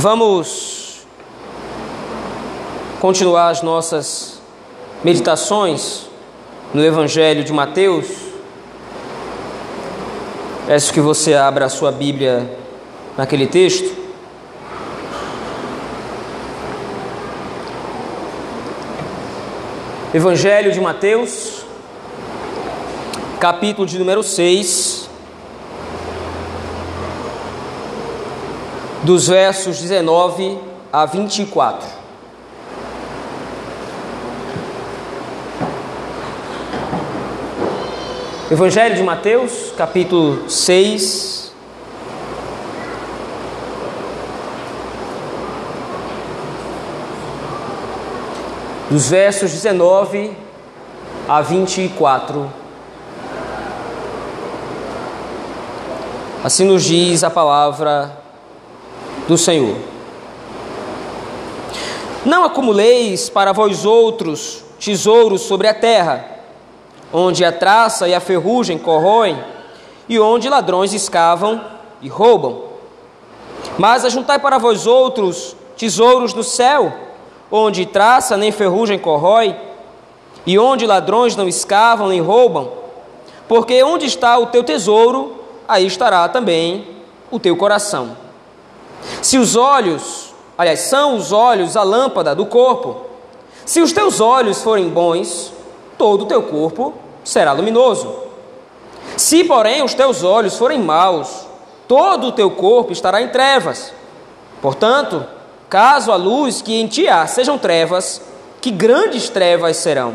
Vamos continuar as nossas meditações no Evangelho de Mateus. Peço que você abra a sua Bíblia naquele texto. Evangelho de Mateus, capítulo de número 6, dos versos 19 a 24. Evangelho de Mateus, capítulo 6. Dos versos 19 a 24. Assim nos diz a palavra do Senhor. Não acumuleis para vós outros tesouros sobre a terra, onde a traça e a ferrugem corroem, e onde ladrões escavam e roubam. Mas ajuntai para vós outros tesouros no céu, onde traça nem ferrugem corrói, e onde ladrões não escavam nem roubam. Porque onde está o teu tesouro, aí estará também o teu coração. Se os olhos, aliás, são os olhos a lâmpada do corpo, se os teus olhos forem bons, todo o teu corpo será luminoso. Se, porém, os teus olhos forem maus, todo o teu corpo estará em trevas. Portanto, caso a luz que em ti há sejam trevas, que grandes trevas serão.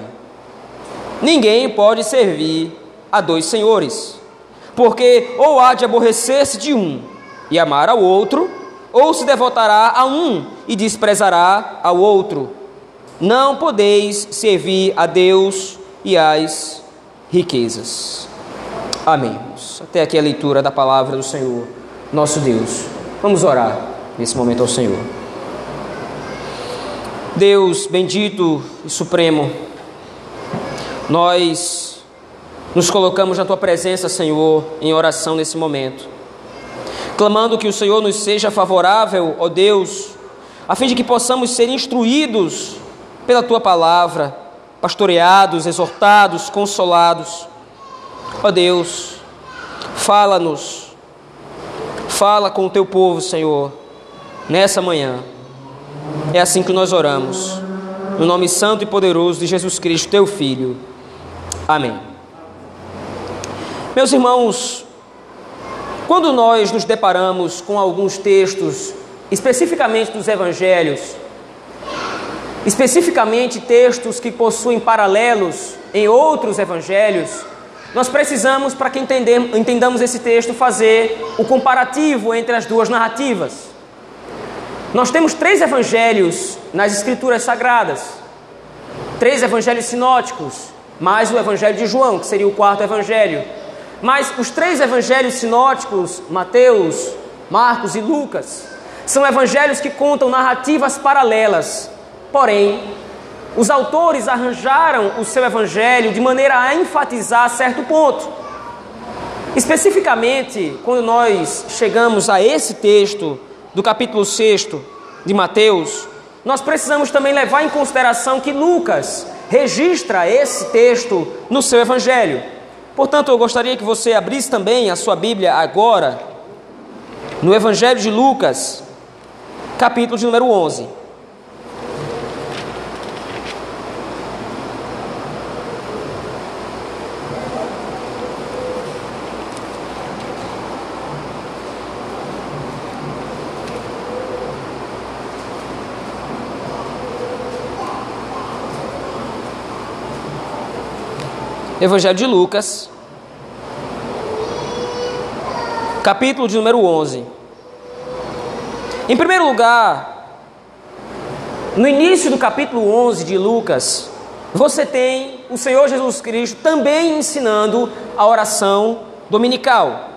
Ninguém pode servir a dois senhores, porque ou há de aborrecer-se de um e amar ao outro, ou se devotará a um e desprezará ao outro. Não podeis servir a Deus e às riquezas. Amém. Até aqui a leitura da palavra do Senhor, nosso Deus. Vamos orar nesse momento ao Senhor. Deus bendito e supremo, nós nos colocamos na tua presença, Senhor, em oração nesse momento clamando que o Senhor nos seja favorável, ó Deus, a fim de que possamos ser instruídos pela tua palavra, pastoreados, exortados, consolados. Ó Deus, fala-nos, fala com o teu povo, Senhor, nessa manhã. É assim que nós oramos, no nome santo e poderoso de Jesus Cristo, teu Filho. Amém. Meus irmãos, quando nós nos deparamos com alguns textos, especificamente dos evangelhos, especificamente textos que possuem paralelos em outros evangelhos, nós precisamos, para que entendamos esse texto, fazer o comparativo entre as duas narrativas. Nós temos três evangelhos nas Escrituras Sagradas, três evangelhos sinóticos, mais o evangelho de João, que seria o quarto evangelho. Mas os três evangelhos sinóticos, Mateus, Marcos e Lucas, são evangelhos que contam narrativas paralelas. Porém, os autores arranjaram o seu evangelho de maneira a enfatizar certo ponto. Especificamente, quando nós chegamos a esse texto do capítulo 6 de Mateus, nós precisamos também levar em consideração que Lucas registra esse texto no seu evangelho. Portanto, eu gostaria que você abrisse também a sua Bíblia agora no Evangelho de Lucas, capítulo de número 11. Evangelho de Lucas, capítulo de número 11. Em primeiro lugar, no início do capítulo 11 de Lucas, você tem o Senhor Jesus Cristo também ensinando a oração dominical.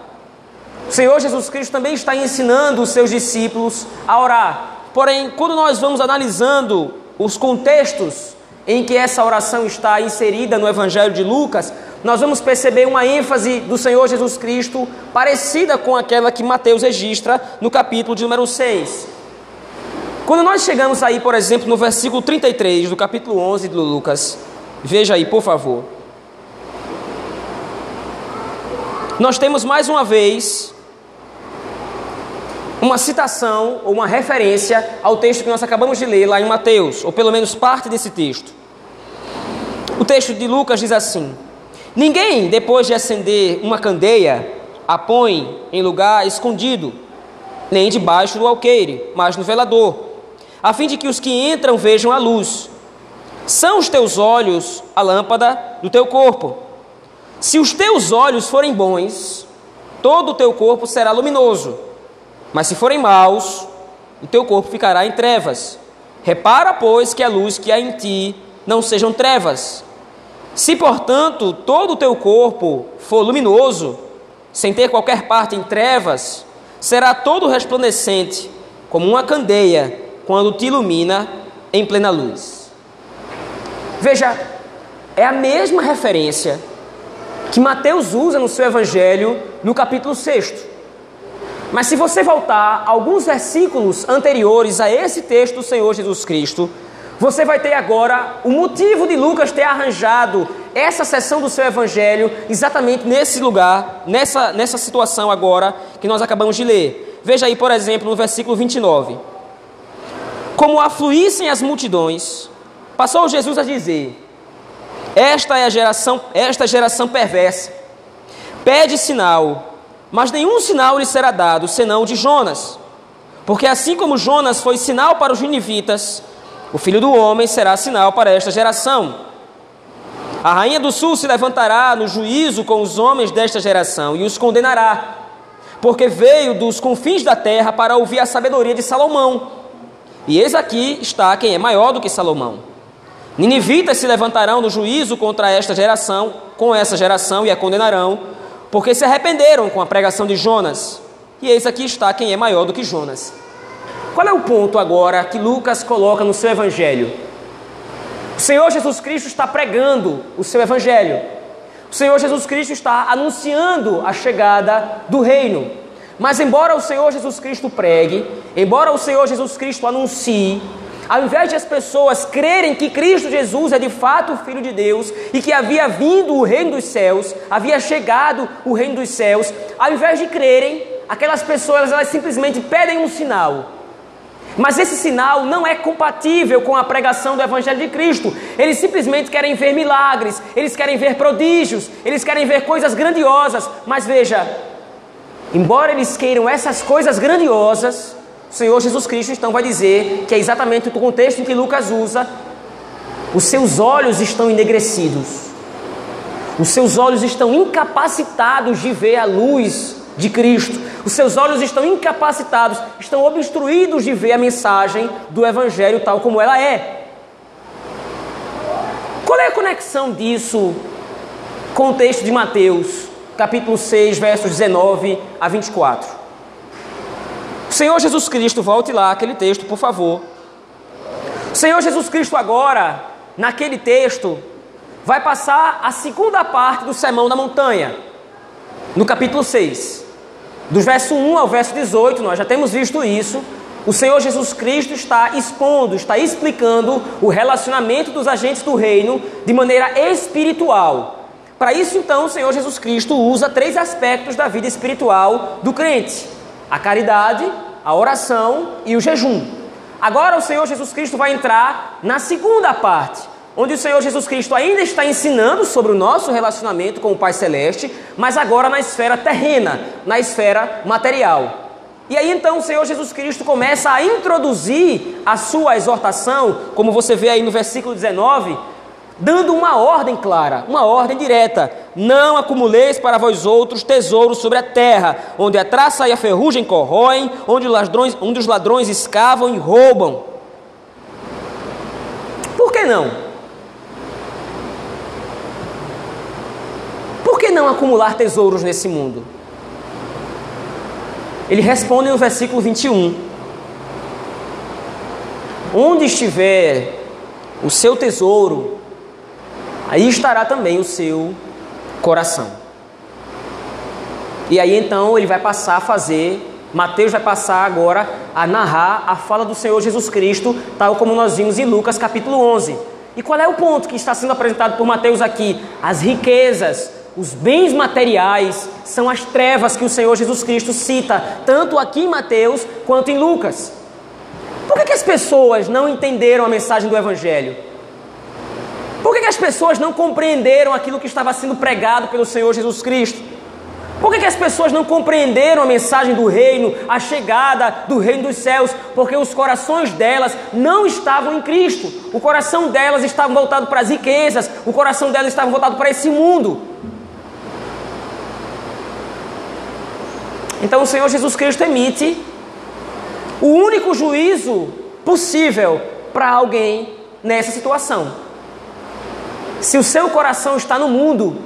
O Senhor Jesus Cristo também está ensinando os seus discípulos a orar. Porém, quando nós vamos analisando os contextos em que essa oração está inserida no Evangelho de Lucas, nós vamos perceber uma ênfase do Senhor Jesus Cristo parecida com aquela que Mateus registra no capítulo de número 6. Quando nós chegamos aí, por exemplo, no versículo 33 do capítulo 11 do Lucas, veja aí, por favor. Nós temos mais uma vez uma citação ou uma referência ao texto que nós acabamos de ler lá em Mateus, ou pelo menos parte desse texto. O texto de Lucas diz assim: Ninguém, depois de acender uma candeia, a põe em lugar escondido, nem debaixo do alqueire, mas no velador, a fim de que os que entram vejam a luz. São os teus olhos a lâmpada do teu corpo. Se os teus olhos forem bons, todo o teu corpo será luminoso. Mas se forem maus, o teu corpo ficará em trevas. Repara, pois, que a luz que há em ti não sejam trevas. Se, portanto, todo o teu corpo for luminoso, sem ter qualquer parte em trevas, será todo resplandecente, como uma candeia, quando te ilumina em plena luz. Veja, é a mesma referência que Mateus usa no seu evangelho no capítulo 6. Mas se você voltar alguns versículos anteriores a esse texto do Senhor Jesus Cristo, você vai ter agora o motivo de Lucas ter arranjado essa seção do seu evangelho exatamente nesse lugar, nessa, nessa situação agora que nós acabamos de ler. Veja aí, por exemplo, no versículo 29. Como afluíssem as multidões, passou Jesus a dizer: Esta é a geração, esta geração perversa. Pede sinal, mas nenhum sinal lhe será dado, senão o de Jonas. Porque assim como Jonas foi sinal para os ninivitas, o filho do homem será sinal para esta geração. A rainha do sul se levantará no juízo com os homens desta geração e os condenará, porque veio dos confins da terra para ouvir a sabedoria de Salomão. E eis aqui está quem é maior do que Salomão. Ninivitas se levantarão no juízo contra esta geração, com essa geração e a condenarão, porque se arrependeram com a pregação de Jonas. E eis aqui está quem é maior do que Jonas. Qual é o ponto agora que Lucas coloca no seu evangelho? O Senhor Jesus Cristo está pregando o seu evangelho. O Senhor Jesus Cristo está anunciando a chegada do reino. Mas embora o Senhor Jesus Cristo pregue, embora o Senhor Jesus Cristo anuncie, ao invés de as pessoas crerem que Cristo Jesus é de fato o Filho de Deus e que havia vindo o reino dos céus, havia chegado o reino dos céus, ao invés de crerem, aquelas pessoas elas simplesmente pedem um sinal. Mas esse sinal não é compatível com a pregação do Evangelho de Cristo. Eles simplesmente querem ver milagres, eles querem ver prodígios, eles querem ver coisas grandiosas. Mas veja, embora eles queiram essas coisas grandiosas, o Senhor Jesus Cristo então vai dizer que é exatamente o contexto em que Lucas usa: os seus olhos estão enegrecidos, os seus olhos estão incapacitados de ver a luz de Cristo, os seus olhos estão incapacitados, estão obstruídos de ver a mensagem do Evangelho tal como ela é. Qual é a conexão disso com o texto de Mateus, capítulo 6, versos 19 a 24? Senhor Jesus Cristo, volte lá aquele texto, por favor. Senhor Jesus Cristo agora, naquele texto, vai passar a segunda parte do Sermão da Montanha, no capítulo 6. Do verso 1 ao verso 18, nós já temos visto isso. O Senhor Jesus Cristo está expondo, está explicando o relacionamento dos agentes do reino de maneira espiritual. Para isso, então, o Senhor Jesus Cristo usa três aspectos da vida espiritual do crente: a caridade, a oração e o jejum. Agora o Senhor Jesus Cristo vai entrar na segunda parte, onde o Senhor Jesus Cristo ainda está ensinando sobre o nosso relacionamento com o Pai Celeste, mas agora na esfera terrena, na esfera material. E aí então o Senhor Jesus Cristo começa a introduzir a sua exortação, como você vê aí no versículo 19, dando uma ordem clara, uma ordem direta: Não acumuleis para vós outros tesouros sobre a terra, onde a traça e a ferrugem corroem, onde os ladrões, onde os ladrões escavam e roubam. Por que não? Por que não acumular tesouros nesse mundo? Ele responde no versículo 21. Onde estiver o seu tesouro, aí estará também o seu coração. E aí então ele vai passar a fazer Mateus vai passar agora a narrar a fala do Senhor Jesus Cristo, tal como nós vimos em Lucas capítulo 11. E qual é o ponto que está sendo apresentado por Mateus aqui? As riquezas, os bens materiais são as trevas que o Senhor Jesus Cristo cita, tanto aqui em Mateus quanto em Lucas. Por que, que as pessoas não entenderam a mensagem do Evangelho? Por que, que as pessoas não compreenderam aquilo que estava sendo pregado pelo Senhor Jesus Cristo? Por que, que, as pessoas não compreenderam a mensagem do reino, a chegada do reino dos céus? Porque os corações delas não estavam em Cristo. O coração delas estava voltado para as riquezas, o coração delas estava voltado para esse mundo. Então o Senhor Jesus Cristo emite o único juízo possível para alguém nessa situação. Se o seu coração está no mundo,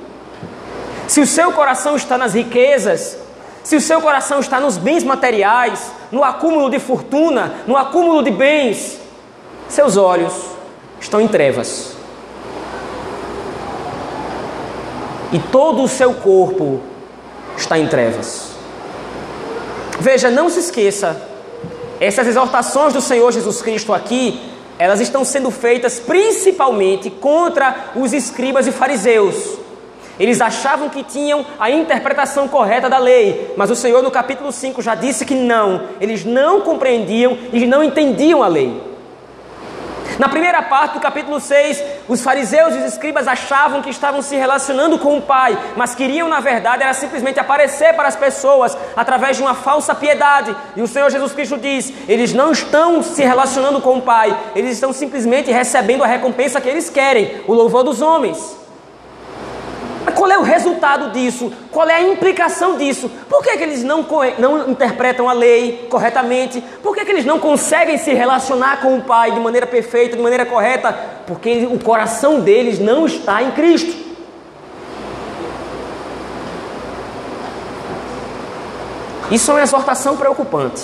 se o seu coração está nas riquezas, se o seu coração está nos bens materiais, no acúmulo de fortuna, no acúmulo de bens, seus olhos estão em trevas. E todo o seu corpo está em trevas. Veja, não se esqueça essas exortações do Senhor Jesus Cristo aqui, elas estão sendo feitas principalmente contra os escribas e fariseus. Eles achavam que tinham a interpretação correta da lei, mas o Senhor no capítulo 5 já disse que não, eles não compreendiam e não entendiam a lei. Na primeira parte do capítulo 6, os fariseus e os escribas achavam que estavam se relacionando com o Pai, mas queriam, na verdade, era simplesmente aparecer para as pessoas através de uma falsa piedade. E o Senhor Jesus Cristo diz: eles não estão se relacionando com o Pai, eles estão simplesmente recebendo a recompensa que eles querem, o louvor dos homens. Mas qual é o resultado disso? Qual é a implicação disso? Por que, que eles não, não interpretam a lei corretamente? Por que, que eles não conseguem se relacionar com o Pai de maneira perfeita, de maneira correta? Porque o coração deles não está em Cristo. Isso é uma exortação preocupante.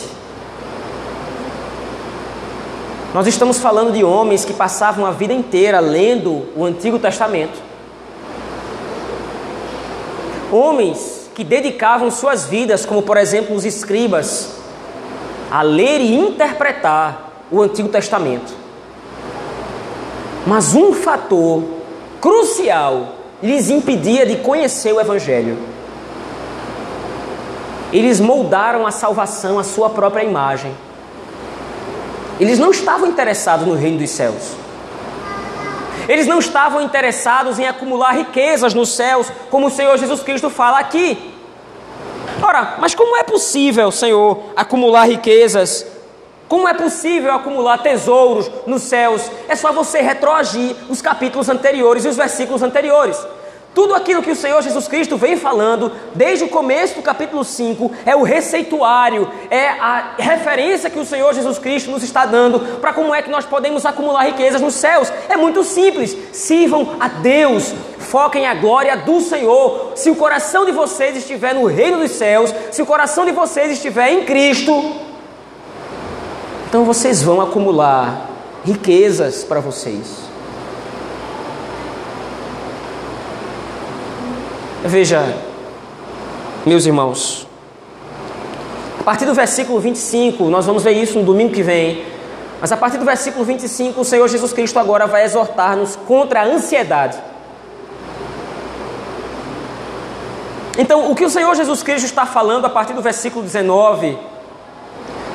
Nós estamos falando de homens que passavam a vida inteira lendo o Antigo Testamento Homens que dedicavam suas vidas, como por exemplo os escribas, a ler e interpretar o Antigo Testamento. Mas um fator crucial lhes impedia de conhecer o Evangelho. Eles moldaram a salvação à sua própria imagem. Eles não estavam interessados no reino dos céus. Eles não estavam interessados em acumular riquezas nos céus, como o Senhor Jesus Cristo fala aqui. Ora, mas como é possível, Senhor, acumular riquezas? Como é possível acumular tesouros nos céus? É só você retroagir os capítulos anteriores e os versículos anteriores. Tudo aquilo que o Senhor Jesus Cristo vem falando desde o começo do capítulo 5 é o receituário, é a referência que o Senhor Jesus Cristo nos está dando para como é que nós podemos acumular riquezas nos céus. É muito simples: sirvam a Deus, foquem a glória do Senhor. Se o coração de vocês estiver no reino dos céus, se o coração de vocês estiver em Cristo, então vocês vão acumular riquezas para vocês. Veja, meus irmãos, a partir do versículo 25, nós vamos ver isso no domingo que vem, mas a partir do versículo 25, o Senhor Jesus Cristo agora vai exortar-nos contra a ansiedade. Então, o que o Senhor Jesus Cristo está falando a partir do versículo 19,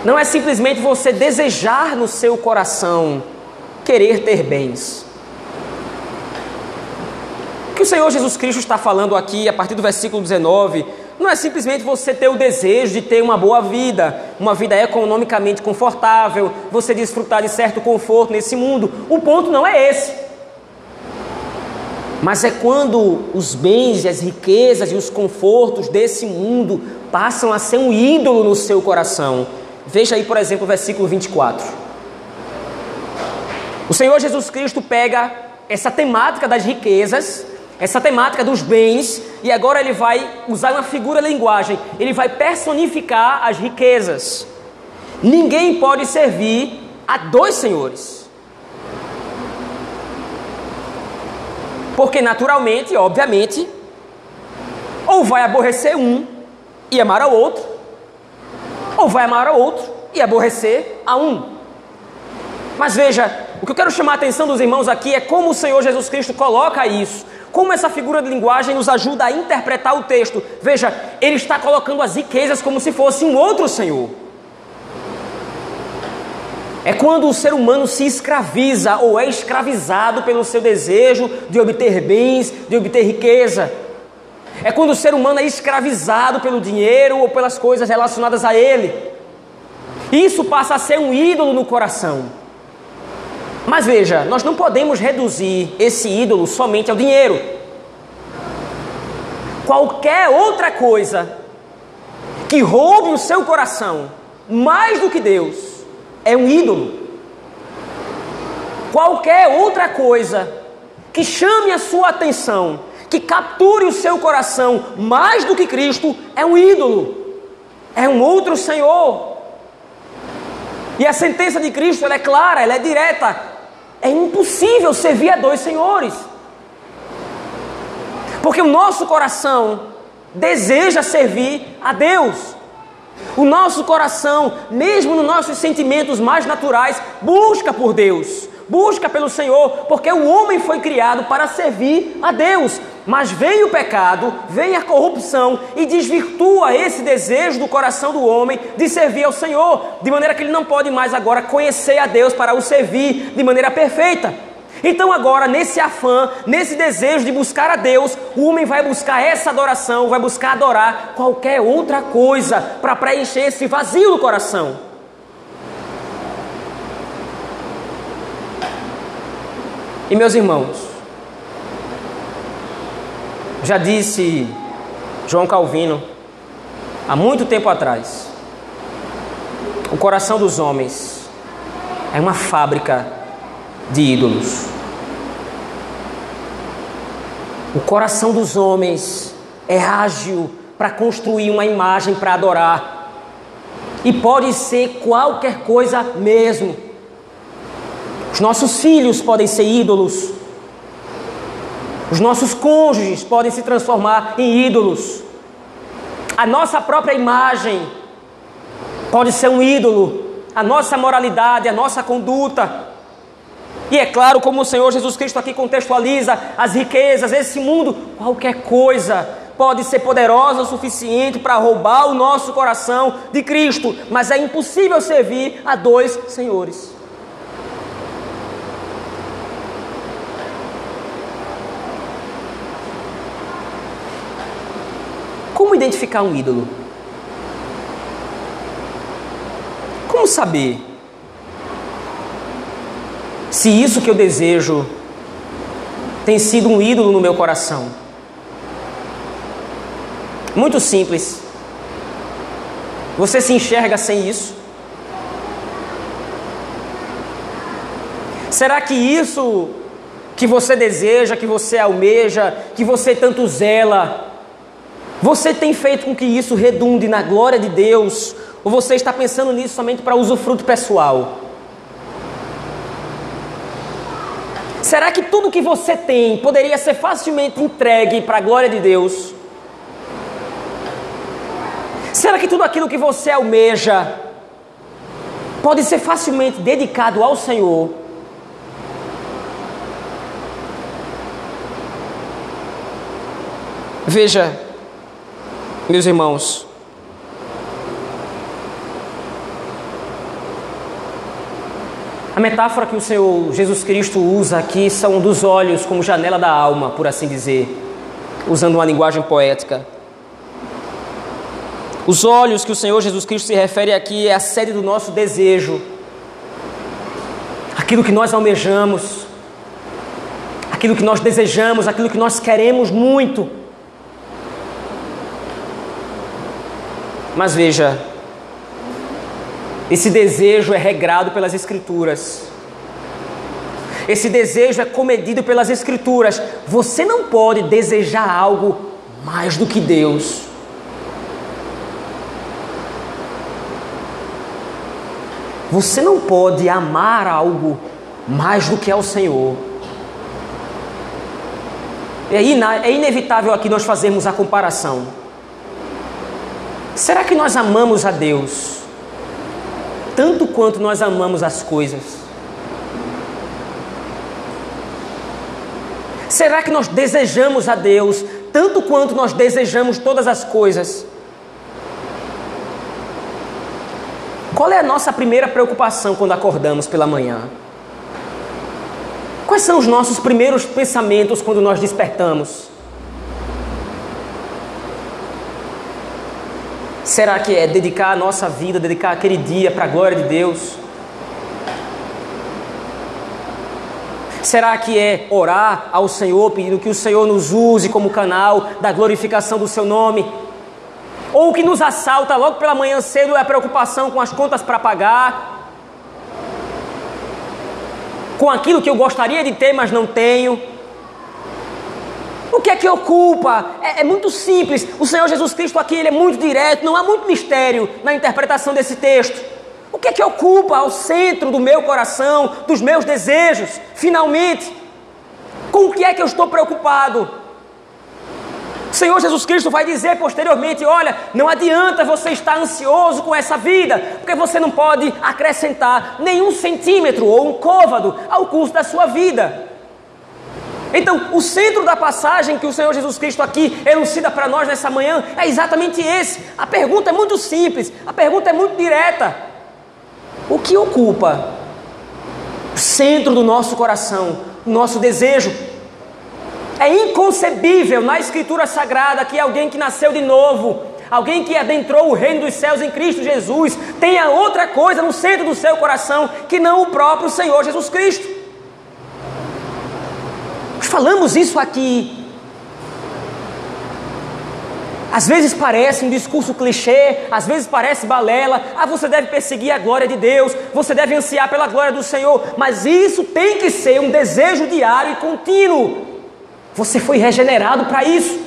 não é simplesmente você desejar no seu coração querer ter bens que o Senhor Jesus Cristo está falando aqui, a partir do versículo 19, não é simplesmente você ter o desejo de ter uma boa vida, uma vida economicamente confortável, você desfrutar de certo conforto nesse mundo. O ponto não é esse. Mas é quando os bens e as riquezas e os confortos desse mundo passam a ser um ídolo no seu coração. Veja aí, por exemplo, o versículo 24. O Senhor Jesus Cristo pega essa temática das riquezas essa temática dos bens, e agora ele vai usar uma figura linguagem, ele vai personificar as riquezas. Ninguém pode servir a dois senhores. Porque naturalmente, obviamente, ou vai aborrecer um e amar ao outro, ou vai amar a outro e aborrecer a um. Mas veja, o que eu quero chamar a atenção dos irmãos aqui é como o Senhor Jesus Cristo coloca isso. Como essa figura de linguagem nos ajuda a interpretar o texto. Veja, ele está colocando as riquezas como se fosse um outro Senhor. É quando o ser humano se escraviza ou é escravizado pelo seu desejo de obter bens, de obter riqueza. É quando o ser humano é escravizado pelo dinheiro ou pelas coisas relacionadas a ele. Isso passa a ser um ídolo no coração. Mas veja, nós não podemos reduzir esse ídolo somente ao dinheiro. Qualquer outra coisa que roube o seu coração mais do que Deus é um ídolo. Qualquer outra coisa que chame a sua atenção, que capture o seu coração mais do que Cristo, é um ídolo, é um outro Senhor. E a sentença de Cristo é clara, ela é direta. É impossível servir a dois senhores. Porque o nosso coração deseja servir a Deus. O nosso coração, mesmo nos nossos sentimentos mais naturais, busca por Deus, busca pelo Senhor, porque o homem foi criado para servir a Deus. Mas vem o pecado, vem a corrupção e desvirtua esse desejo do coração do homem de servir ao Senhor, de maneira que ele não pode mais agora conhecer a Deus para o servir de maneira perfeita. Então, agora, nesse afã, nesse desejo de buscar a Deus, o homem vai buscar essa adoração, vai buscar adorar qualquer outra coisa para preencher esse vazio do coração. E meus irmãos, já disse João Calvino há muito tempo atrás: o coração dos homens é uma fábrica de ídolos. O coração dos homens é ágil para construir uma imagem para adorar. E pode ser qualquer coisa mesmo. Os nossos filhos podem ser ídolos. Os nossos cônjuges podem se transformar em ídolos. A nossa própria imagem pode ser um ídolo. A nossa moralidade, a nossa conduta. E é claro, como o Senhor Jesus Cristo aqui contextualiza as riquezas, esse mundo, qualquer coisa pode ser poderosa o suficiente para roubar o nosso coração de Cristo, mas é impossível servir a dois senhores. Como identificar um ídolo? Como saber se isso que eu desejo tem sido um ídolo no meu coração. Muito simples. Você se enxerga sem isso? Será que isso que você deseja, que você almeja, que você tanto zela, você tem feito com que isso redunde na glória de Deus? Ou você está pensando nisso somente para usufruto pessoal? Será que tudo que você tem poderia ser facilmente entregue para a glória de Deus? Será que tudo aquilo que você almeja pode ser facilmente dedicado ao Senhor? Veja, meus irmãos, A metáfora que o Senhor Jesus Cristo usa aqui são dos olhos como janela da alma, por assim dizer, usando uma linguagem poética. Os olhos que o Senhor Jesus Cristo se refere aqui é a sede do nosso desejo, aquilo que nós almejamos, aquilo que nós desejamos, aquilo que nós queremos muito. Mas veja, esse desejo é regrado pelas Escrituras. Esse desejo é comedido pelas Escrituras. Você não pode desejar algo mais do que Deus. Você não pode amar algo mais do que ao Senhor. É inevitável aqui nós fazermos a comparação. Será que nós amamos a Deus tanto quanto nós amamos as coisas? Será que nós desejamos a Deus tanto quanto nós desejamos todas as coisas? Qual é a nossa primeira preocupação quando acordamos pela manhã? Quais são os nossos primeiros pensamentos quando nós despertamos? Será que é dedicar a nossa vida, dedicar aquele dia para a glória de Deus? Será que é orar ao Senhor, pedindo que o Senhor nos use como canal da glorificação do seu nome? Ou o que nos assalta logo pela manhã cedo é a preocupação com as contas para pagar, com aquilo que eu gostaria de ter, mas não tenho? O que é que ocupa? É, é, muito simples. O Senhor Jesus Cristo aqui ele é muito direto, não há muito mistério na interpretação desse texto. O que é que ocupa ao centro do meu coração, dos meus desejos, finalmente? Com o que é que eu estou preocupado? O Senhor Jesus Cristo vai dizer posteriormente: olha, não adianta você estar ansioso com essa vida, porque você não pode acrescentar nenhum centímetro ou um côvado ao curso da sua vida. Então, o centro da passagem que o Senhor Jesus Cristo aqui elucida para nós nessa manhã é exatamente esse. A pergunta é muito simples, a pergunta é muito direta. O que ocupa o centro do nosso coração, o nosso desejo? É inconcebível na Escritura Sagrada que alguém que nasceu de novo, alguém que adentrou o reino dos céus em Cristo Jesus, tenha outra coisa no centro do seu coração que não o próprio Senhor Jesus Cristo falamos isso aqui. Às vezes parece um discurso clichê, às vezes parece balela. Ah, você deve perseguir a glória de Deus, você deve ansiar pela glória do Senhor, mas isso tem que ser um desejo diário e contínuo. Você foi regenerado para isso.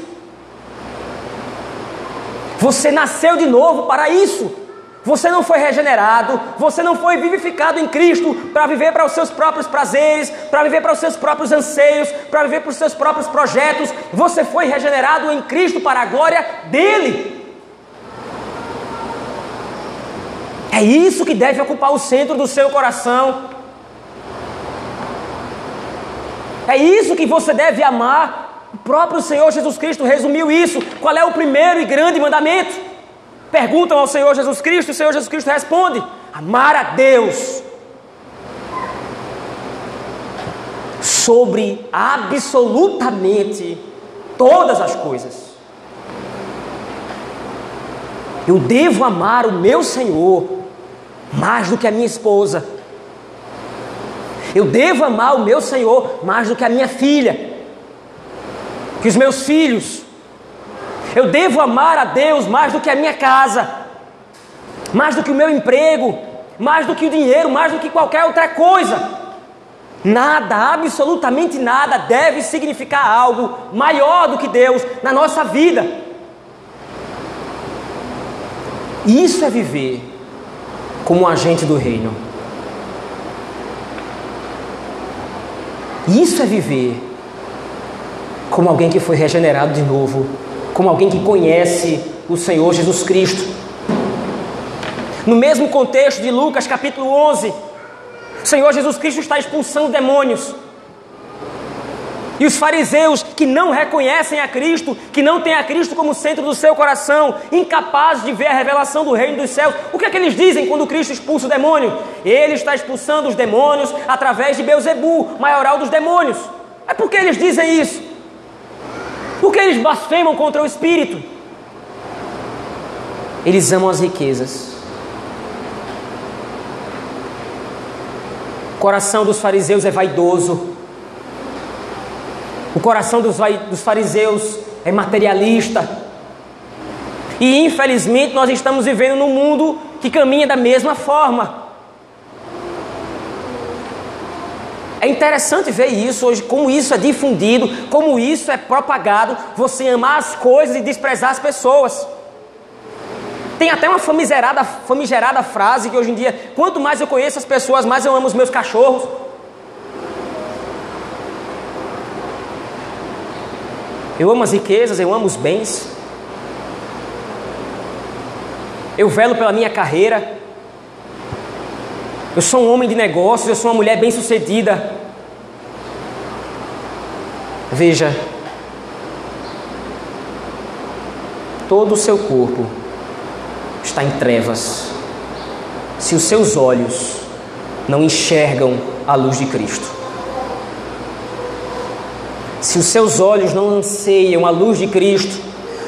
Você nasceu de novo para isso. Você não foi regenerado, você não foi vivificado em Cristo para viver para os seus próprios prazeres, para viver para os seus próprios anseios, para viver para os seus próprios projetos. Você foi regenerado em Cristo para a glória dele. É isso que deve ocupar o centro do seu coração. É isso que você deve amar. O próprio Senhor Jesus Cristo resumiu isso. Qual é o primeiro e grande mandamento? Perguntam ao Senhor Jesus Cristo, o Senhor Jesus Cristo responde: amar a Deus sobre absolutamente todas as coisas. Eu devo amar o meu Senhor mais do que a minha esposa. Eu devo amar o meu Senhor mais do que a minha filha, que os meus filhos, eu devo amar a Deus mais do que a minha casa, mais do que o meu emprego, mais do que o dinheiro, mais do que qualquer outra coisa. Nada, absolutamente nada, deve significar algo maior do que Deus na nossa vida. Isso é viver como um agente do reino. Isso é viver como alguém que foi regenerado de novo como alguém que conhece o Senhor Jesus Cristo. No mesmo contexto de Lucas capítulo 11, o Senhor Jesus Cristo está expulsando demônios. E os fariseus que não reconhecem a Cristo, que não têm a Cristo como centro do seu coração, incapazes de ver a revelação do reino dos céus, o que é que eles dizem quando Cristo expulsa o demônio? Ele está expulsando os demônios através de Beuzebu, maioral dos demônios. É porque eles dizem isso? Porque eles blasfemam contra o Espírito. Eles amam as riquezas. O coração dos fariseus é vaidoso. O coração dos, dos fariseus é materialista. E infelizmente nós estamos vivendo num mundo que caminha da mesma forma. É interessante ver isso hoje, como isso é difundido, como isso é propagado, você amar as coisas e desprezar as pessoas. Tem até uma famigerada, famigerada frase que hoje em dia, quanto mais eu conheço as pessoas, mais eu amo os meus cachorros. Eu amo as riquezas, eu amo os bens. Eu velo pela minha carreira. Eu sou um homem de negócios, eu sou uma mulher bem-sucedida. Veja, todo o seu corpo está em trevas. Se os seus olhos não enxergam a luz de Cristo. Se os seus olhos não anseiam a luz de Cristo,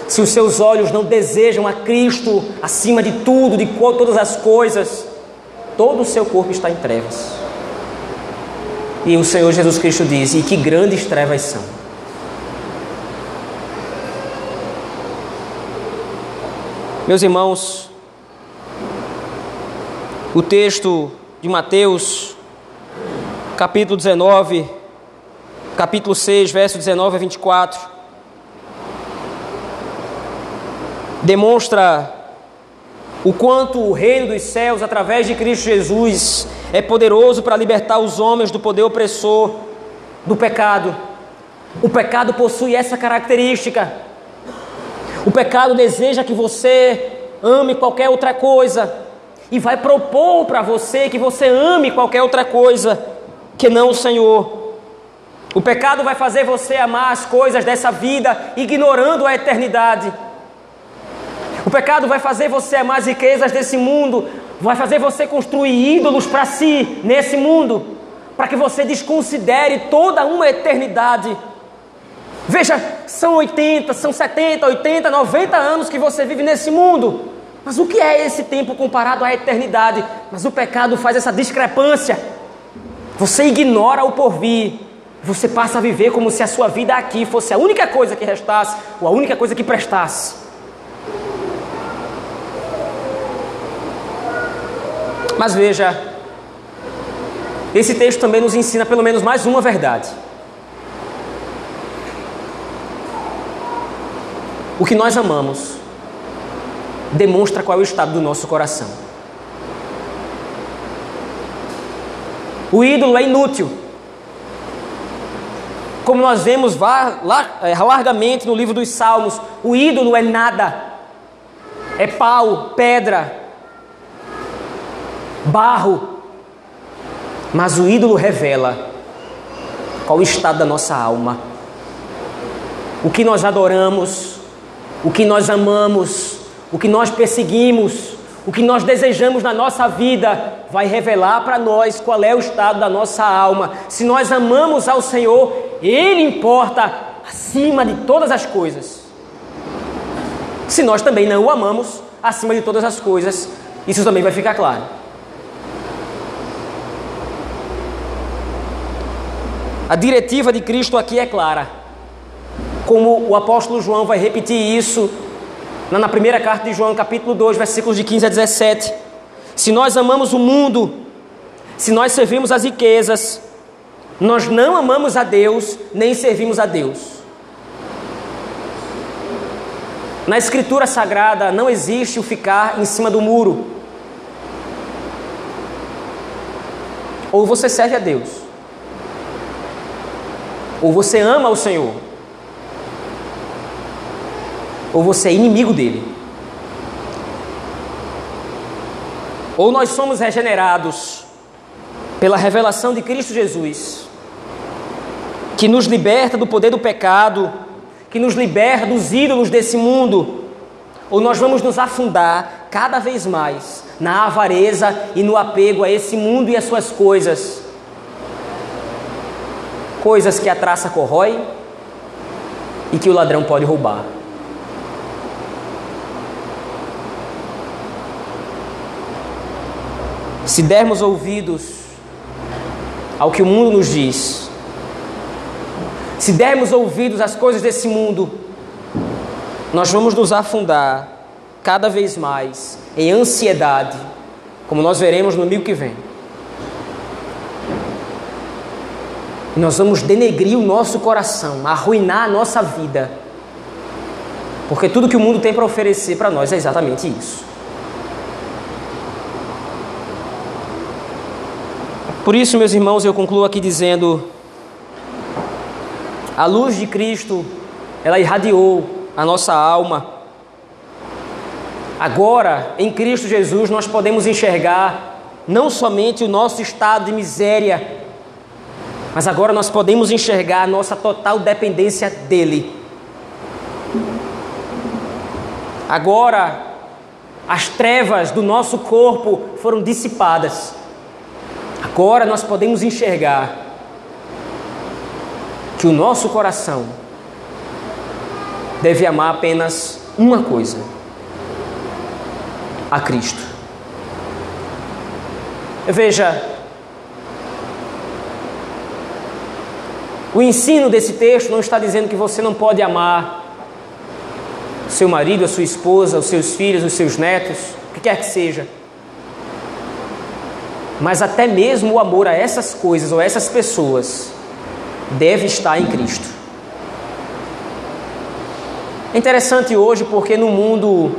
se os seus olhos não desejam a Cristo acima de tudo, de todas as coisas, todo o seu corpo está em trevas. E o Senhor Jesus Cristo diz: E que grandes trevas são. Meus irmãos, o texto de Mateus, capítulo 19, capítulo 6, verso 19 a 24, demonstra o quanto o reino dos céus, através de Cristo Jesus, é poderoso para libertar os homens do poder opressor, do pecado. O pecado possui essa característica. O pecado deseja que você ame qualquer outra coisa e vai propor para você que você ame qualquer outra coisa que não o Senhor. O pecado vai fazer você amar as coisas dessa vida, ignorando a eternidade. O pecado vai fazer você amar as riquezas desse mundo, vai fazer você construir ídolos para si nesse mundo, para que você desconsidere toda uma eternidade. Veja, são 80, são 70, 80, 90 anos que você vive nesse mundo. Mas o que é esse tempo comparado à eternidade? Mas o pecado faz essa discrepância. Você ignora o porvir. Você passa a viver como se a sua vida aqui fosse a única coisa que restasse ou a única coisa que prestasse. Mas veja, esse texto também nos ensina pelo menos mais uma verdade. O que nós amamos demonstra qual é o estado do nosso coração. O ídolo é inútil. Como nós vemos é, largamente no livro dos Salmos, o ídolo é nada. É pau, pedra, barro. Mas o ídolo revela qual o estado da nossa alma. O que nós adoramos, o que nós amamos, o que nós perseguimos, o que nós desejamos na nossa vida, vai revelar para nós qual é o estado da nossa alma. Se nós amamos ao Senhor, Ele importa acima de todas as coisas. Se nós também não o amamos acima de todas as coisas, isso também vai ficar claro. A diretiva de Cristo aqui é clara. Como o apóstolo João vai repetir isso na primeira carta de João, capítulo 2, versículos de 15 a 17. Se nós amamos o mundo, se nós servimos as riquezas, nós não amamos a Deus, nem servimos a Deus. Na Escritura Sagrada não existe o ficar em cima do muro. Ou você serve a Deus, ou você ama o Senhor ou você é inimigo dele. Ou nós somos regenerados pela revelação de Cristo Jesus, que nos liberta do poder do pecado, que nos liberta dos ídolos desse mundo, ou nós vamos nos afundar cada vez mais na avareza e no apego a esse mundo e as suas coisas. Coisas que a traça corrói e que o ladrão pode roubar. Se dermos ouvidos ao que o mundo nos diz, se dermos ouvidos às coisas desse mundo, nós vamos nos afundar cada vez mais em ansiedade, como nós veremos no domingo que vem. E nós vamos denegrir o nosso coração, arruinar a nossa vida, porque tudo que o mundo tem para oferecer para nós é exatamente isso. Por isso, meus irmãos, eu concluo aqui dizendo: a luz de Cristo, ela irradiou a nossa alma. Agora, em Cristo Jesus, nós podemos enxergar não somente o nosso estado de miséria, mas agora nós podemos enxergar a nossa total dependência dele. Agora, as trevas do nosso corpo foram dissipadas. Agora nós podemos enxergar que o nosso coração deve amar apenas uma coisa: a Cristo. Veja, o ensino desse texto não está dizendo que você não pode amar seu marido, a sua esposa, os seus filhos, os seus netos, o que quer que seja. Mas até mesmo o amor a essas coisas ou essas pessoas deve estar em Cristo. É interessante hoje porque no mundo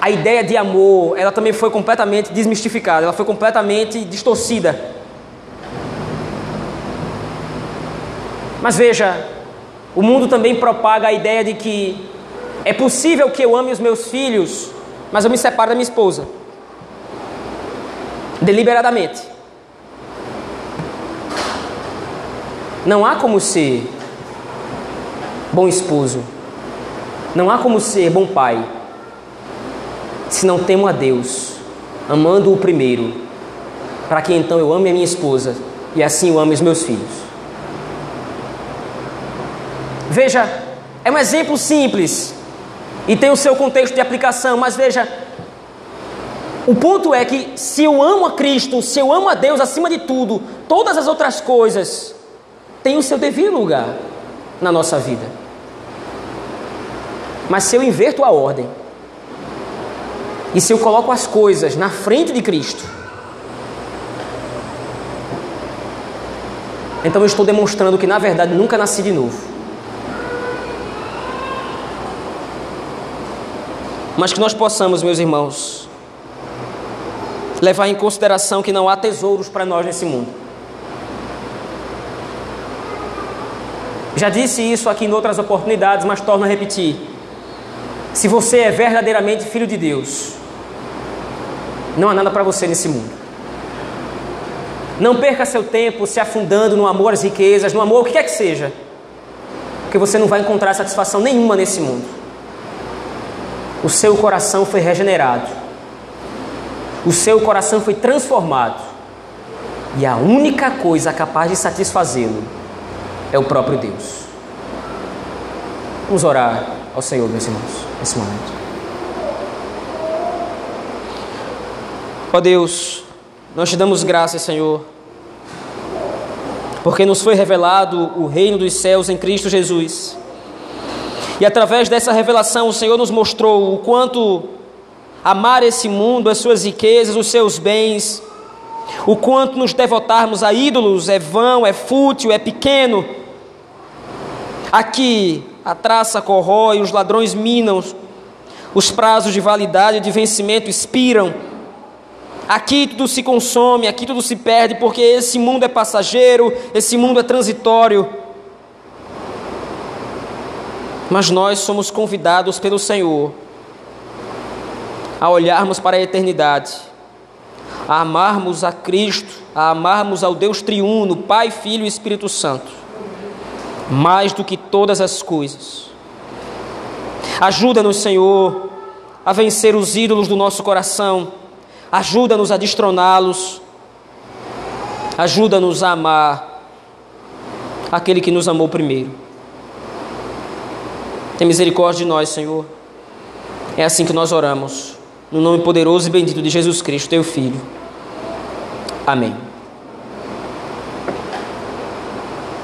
a ideia de amor, ela também foi completamente desmistificada, ela foi completamente distorcida. Mas veja, o mundo também propaga a ideia de que é possível que eu ame os meus filhos, mas eu me separo da minha esposa. Deliberadamente. Não há como ser bom esposo. Não há como ser bom pai. Se não temo a Deus, amando o primeiro, para que então eu ame a minha esposa e assim eu ame os meus filhos. Veja, é um exemplo simples e tem o seu contexto de aplicação, mas veja, o ponto é que se eu amo a Cristo, se eu amo a Deus acima de tudo, todas as outras coisas têm o seu devido lugar na nossa vida. Mas se eu inverto a ordem, e se eu coloco as coisas na frente de Cristo, então eu estou demonstrando que na verdade nunca nasci de novo. Mas que nós possamos, meus irmãos, levar em consideração que não há tesouros para nós nesse mundo. Já disse isso aqui em outras oportunidades, mas torno a repetir. Se você é verdadeiramente filho de Deus, não há nada para você nesse mundo. Não perca seu tempo se afundando no amor às riquezas, no amor o que quer que seja, porque você não vai encontrar satisfação nenhuma nesse mundo. O seu coração foi regenerado, o seu coração foi transformado, e a única coisa capaz de satisfazê-lo é o próprio Deus. Vamos orar ao Senhor, meus irmãos, nesse momento. Ó Deus, nós te damos graças, Senhor, porque nos foi revelado o reino dos céus em Cristo Jesus. E através dessa revelação, o Senhor nos mostrou o quanto amar esse mundo, as suas riquezas, os seus bens, o quanto nos devotarmos a ídolos é vão, é fútil, é pequeno. Aqui a traça corrói, os ladrões minam, os prazos de validade e de vencimento expiram Aqui tudo se consome, aqui tudo se perde, porque esse mundo é passageiro, esse mundo é transitório. Mas nós somos convidados pelo Senhor a olharmos para a eternidade, a amarmos a Cristo, a amarmos ao Deus triuno, Pai, Filho e Espírito Santo, mais do que todas as coisas. Ajuda-nos, Senhor, a vencer os ídolos do nosso coração Ajuda-nos a destroná-los. Ajuda-nos a amar aquele que nos amou primeiro. Tem misericórdia de nós, Senhor. É assim que nós oramos. No nome poderoso e bendito de Jesus Cristo, teu Filho. Amém.